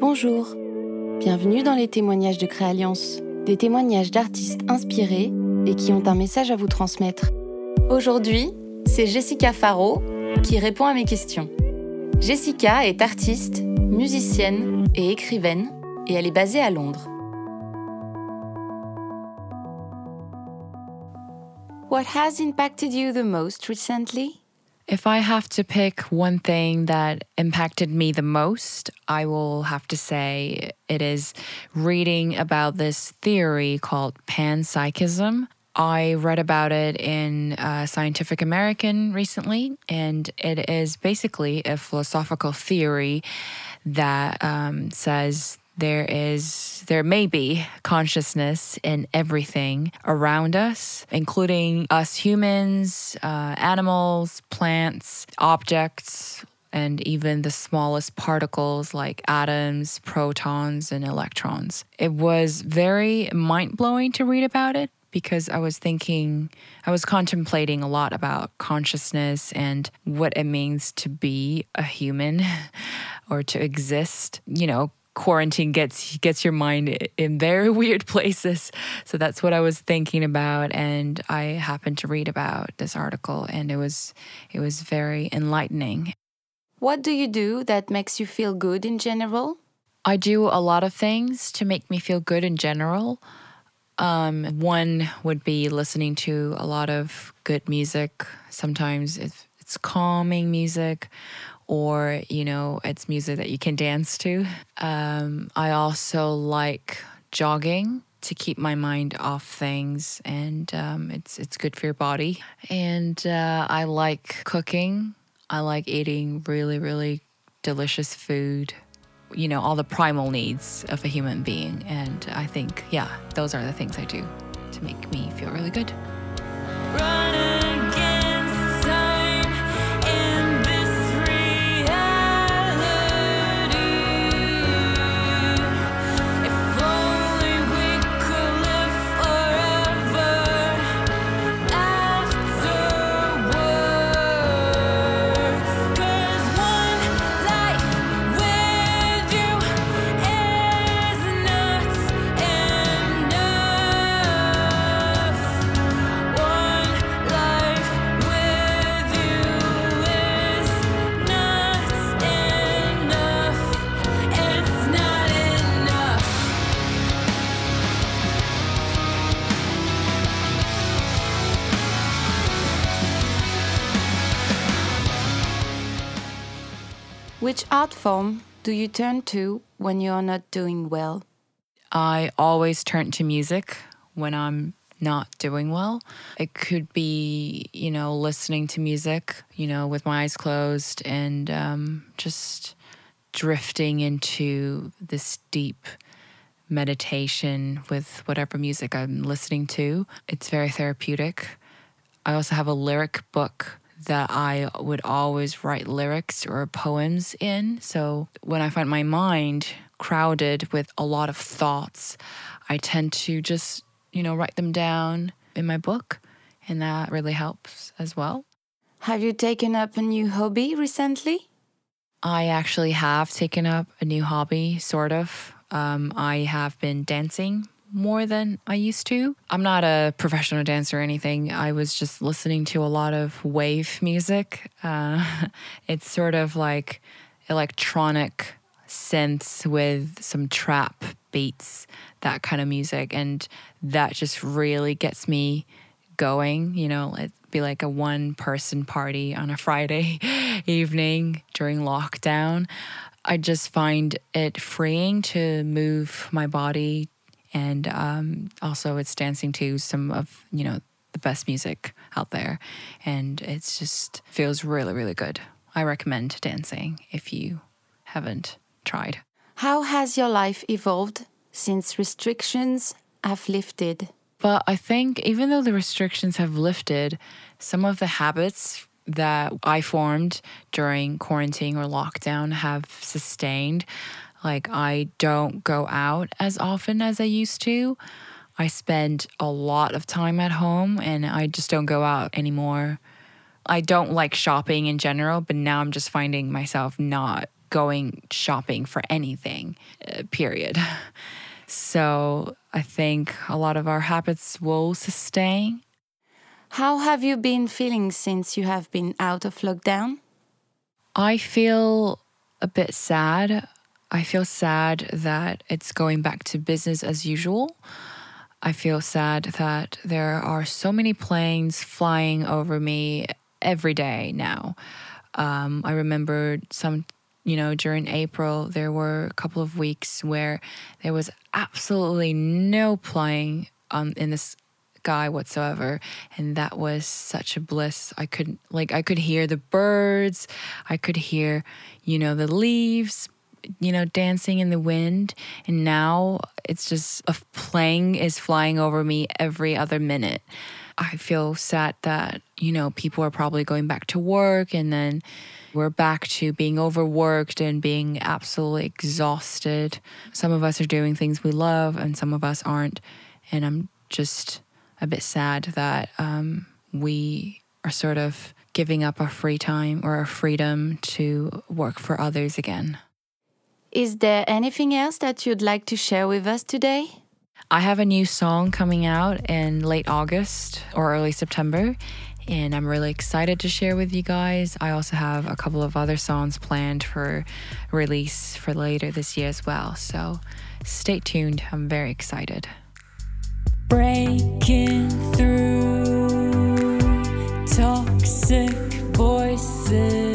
Bonjour, bienvenue dans les témoignages de Créalliance, des témoignages d'artistes inspirés et qui ont un message à vous transmettre. Aujourd'hui, c'est Jessica Faro qui répond à mes questions. Jessica est artiste, musicienne et écrivaine et elle est basée à Londres. What has impacted you the most recently? If I have to pick one thing that impacted me the most, I will have to say it is reading about this theory called panpsychism. I read about it in uh, Scientific American recently, and it is basically a philosophical theory that um, says there is there may be consciousness in everything around us including us humans uh, animals plants objects and even the smallest particles like atoms protons and electrons it was very mind-blowing to read about it because I was thinking, I was contemplating a lot about consciousness and what it means to be a human or to exist. You know, quarantine gets gets your mind in very weird places. So that's what I was thinking about and I happened to read about this article and it was it was very enlightening. What do you do that makes you feel good in general? I do a lot of things to make me feel good in general. Um, one would be listening to a lot of good music. Sometimes it's, it's calming music, or you know it's music that you can dance to. Um, i also like jogging to keep my mind off things and um, it's it's good for your body. And uh, i like cooking. I like eating really really delicious food. You know all the primal needs of a human being. And i think yeah those are the things i do to make me feel really good Which art form do you turn to when you are not doing well? I always turn to music when I'm not doing well. It could be, you know, listening to music, you know, with my eyes closed and um, just drifting into this deep meditation with whatever music I'm listening to. It's very therapeutic. I also have a lyric book that I would always write lyrics or poems in. So when I find my mind crowded with a lot of thoughts, I tend to just, you know, write them down in my book. And that really helps as well. Have you taken up a new hobby recently? I actually have taken up a new hobby, sort of. Um, I have been dancing more than I used to. I'm not a professional dancer or anything. I was just listening to a lot of wave music. Uh, it's sort of like electronic synths with some trap beats, that kind of music. And that just really gets me going. You know, it'd be like a one person party on a Friday evening during lockdown. I just find it freeing to move my body and um, also it's dancing to some of you know the best music out there. And it's just feels really really good. I recommend dancing if you haven't tried. How has your life evolved since restrictions have lifted? But i think even though the restrictions have lifted some of the habits that i formed during quarantine or lockdown have sustained like, I don't go out as often as I used to. I spend a lot of time at home and I just don't go out anymore. I don't like shopping in general, but now I'm just finding myself not going shopping for anything, uh, period. So I think a lot of our habits will sustain. How have you been feeling since you have been out of lockdown? I feel a bit sad. I feel sad that it's going back to business as usual. I feel sad that there are so many planes flying over me every day now. Um, I remember some, you know, during April, there were a couple of weeks where there was absolutely no plane um, in the sky whatsoever. And that was such a bliss. I could, like, I could hear the birds, I could hear, you know, the leaves you know, dancing in the wind. And now it's just a plane is flying over me every other minute. I feel sad that, you know, people are probably going back to work and then we're back to being overworked and being absolutely exhausted. Some of us are doing things we love and some of us aren't. And I'm just a bit sad that um, we are sort of giving up our free time or our freedom to work for others again. Is there anything else that you'd like to share with us today? I have a new song coming out in late August or early September, and I'm really excited to share with you guys. I also have a couple of other songs planned for release for later this year as well. So stay tuned. I'm very excited. Breaking through toxic voices.